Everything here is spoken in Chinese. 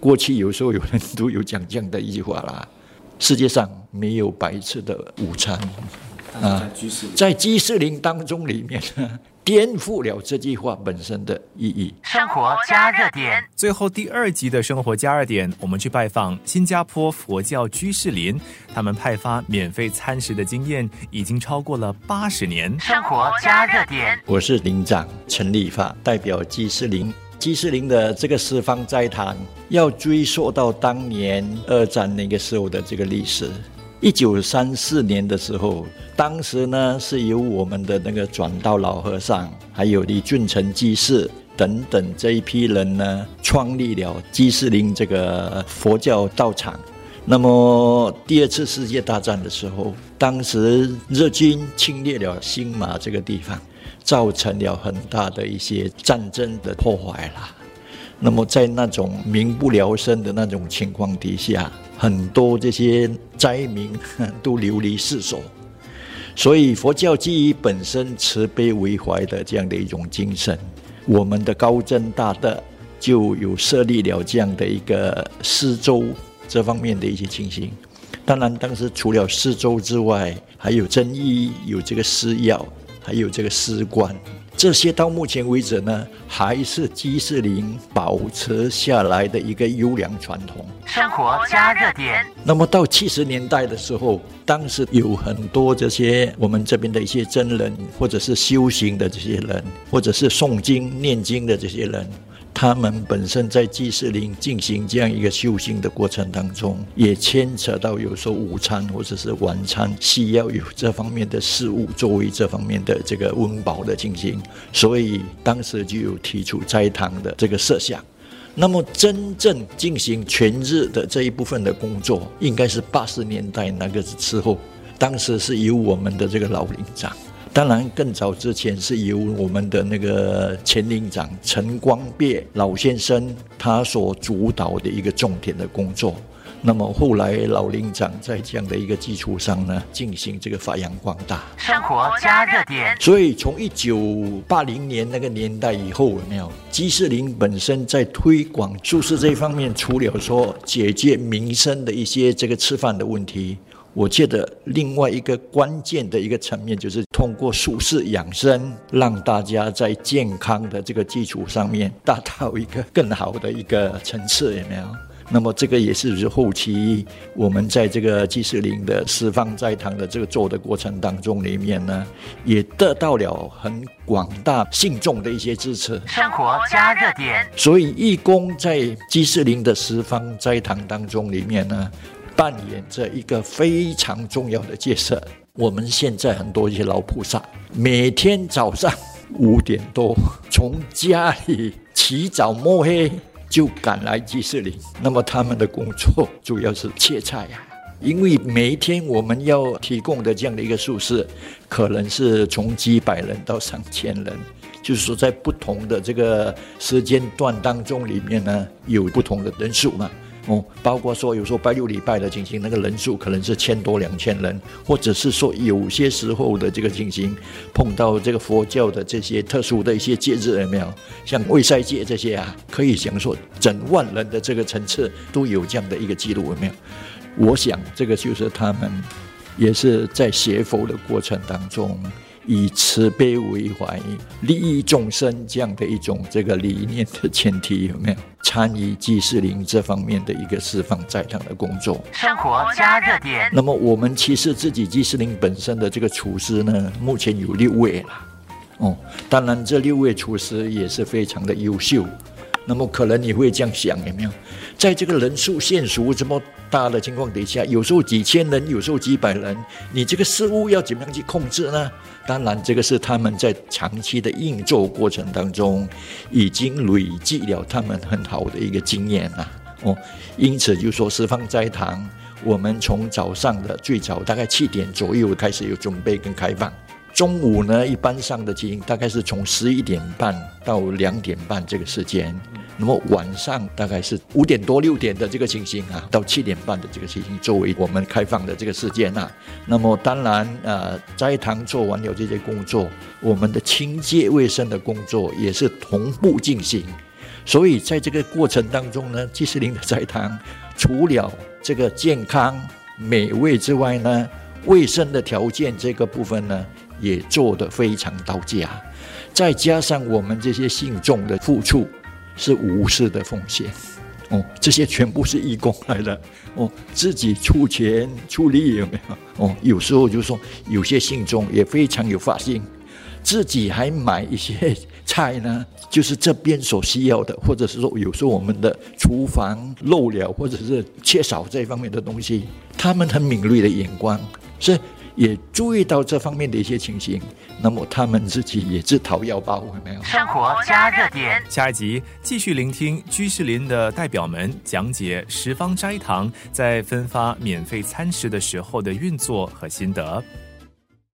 过去有时候有人都有讲这样的一句话啦：世界上没有白吃的午餐啊，在居士林当中里面。颠覆了这句话本身的意义。生活加热点，最后第二集的生活加热点，我们去拜访新加坡佛教居士林，他们派发免费餐食的经验已经超过了八十年。生活加热点，我是林长陈立发，代表居士林。基士林的这个四方斋堂，要追溯到当年二战那个时候的这个历史。一九三四年的时候，当时呢是由我们的那个转道老和尚，还有李俊成居士等等这一批人呢，创立了基士林这个佛教道场。那么第二次世界大战的时候，当时日军侵略了新马这个地方，造成了很大的一些战争的破坏啦。那么在那种民不聊生的那种情况底下。很多这些灾民都流离失所，所以佛教基于本身慈悲为怀的这样的一种精神，我们的高僧大德就有设立了这样的一个施粥这方面的一些情形。当然，当时除了施粥之外，还有真医，有这个施药，还有这个施棺。这些到目前为止呢，还是基士林保持下来的一个优良传统。生活加热点。那么到七十年代的时候，当时有很多这些我们这边的一些真人，或者是修行的这些人，或者是诵经念经的这些人。他们本身在祭祀林进行这样一个修行的过程当中，也牵扯到有时候午餐或者是晚餐需要有这方面的事物作为这方面的这个温饱的进行，所以当时就有提出斋堂的这个设想。那么真正进行全日的这一部分的工作，应该是八十年代那个时候，当时是由我们的这个老林长。当然，更早之前是由我们的那个前领长陈光鳖老先生他所主导的一个重点的工作。那么后来老领长在这样的一个基础上呢，进行这个发扬光大。生活加热点。所以从一九八零年那个年代以后，有没有基士林本身在推广素食这一方面，除了说解决民生的一些这个吃饭的问题。我觉得另外一个关键的一个层面，就是通过素食养生，让大家在健康的这个基础上面达到一个更好的一个层次，有没有？那么这个也是后期我们在这个祭士林的十方斋堂的这个做的过程当中里面呢，也得到了很广大信众的一些支持。生活加热点。所以义工在祭士林的十方斋堂当中里面呢。扮演着一个非常重要的角色。我们现在很多一些老菩萨，每天早上五点多从家里起早摸黑就赶来集市里，那么他们的工作主要是切菜呀。因为每一天我们要提供的这样的一个宿舍，可能是从几百人到上千人，就是说在不同的这个时间段当中里面呢，有不同的人数嘛。包括说有时候拜六礼拜的进行，那个人数可能是千多两千人，或者是说有些时候的这个进行碰到这个佛教的这些特殊的一些节日有没有？像卫塞节这些啊，可以讲说整万人的这个层次都有这样的一个记录有没有？我想这个就是他们也是在学佛的过程当中。以慈悲为怀，利益众生这样的一种这个理念的前提，有没有参与祭祀林这方面的一个释放在场的工作？生活加热点。那么我们其实自己祭祀林本身的这个厨师呢，目前有六位了。哦，当然这六位厨师也是非常的优秀。那么可能你会这样想，有没有？在这个人数限数这么大的情况底下，有时候几千人，有时候几百人，你这个事物要怎么样去控制呢？当然，这个是他们在长期的运作过程当中，已经累积了他们很好的一个经验了。哦，因此就说十方斋堂，我们从早上的最早大概七点左右开始有准备跟开放。中午呢，一般上的情形大概是从十一点半到两点半这个时间，那么晚上大概是五点多六点的这个情形啊，到七点半的这个情形作为我们开放的这个时间啊。那么当然呃，斋堂做完了这些工作，我们的清洁卫生的工作也是同步进行。所以在这个过程当中呢，基士林的斋堂除了这个健康美味之外呢，卫生的条件这个部分呢，也做得非常到家。再加上我们这些信众的付出，是无私的奉献。哦，这些全部是义工来的。哦，自己出钱出力有没有？哦，有时候就说有些信众也非常有发心，自己还买一些菜呢，就是这边所需要的，或者是说有时候我们的厨房漏了，或者是缺少这方面的东西，他们很敏锐的眼光是。也注意到这方面的一些情形，那么他们自己也自掏腰包，有没有？生活加热点，下一集继续聆听居士林的代表们讲解十方斋堂在分发免费餐食的时候的运作和心得。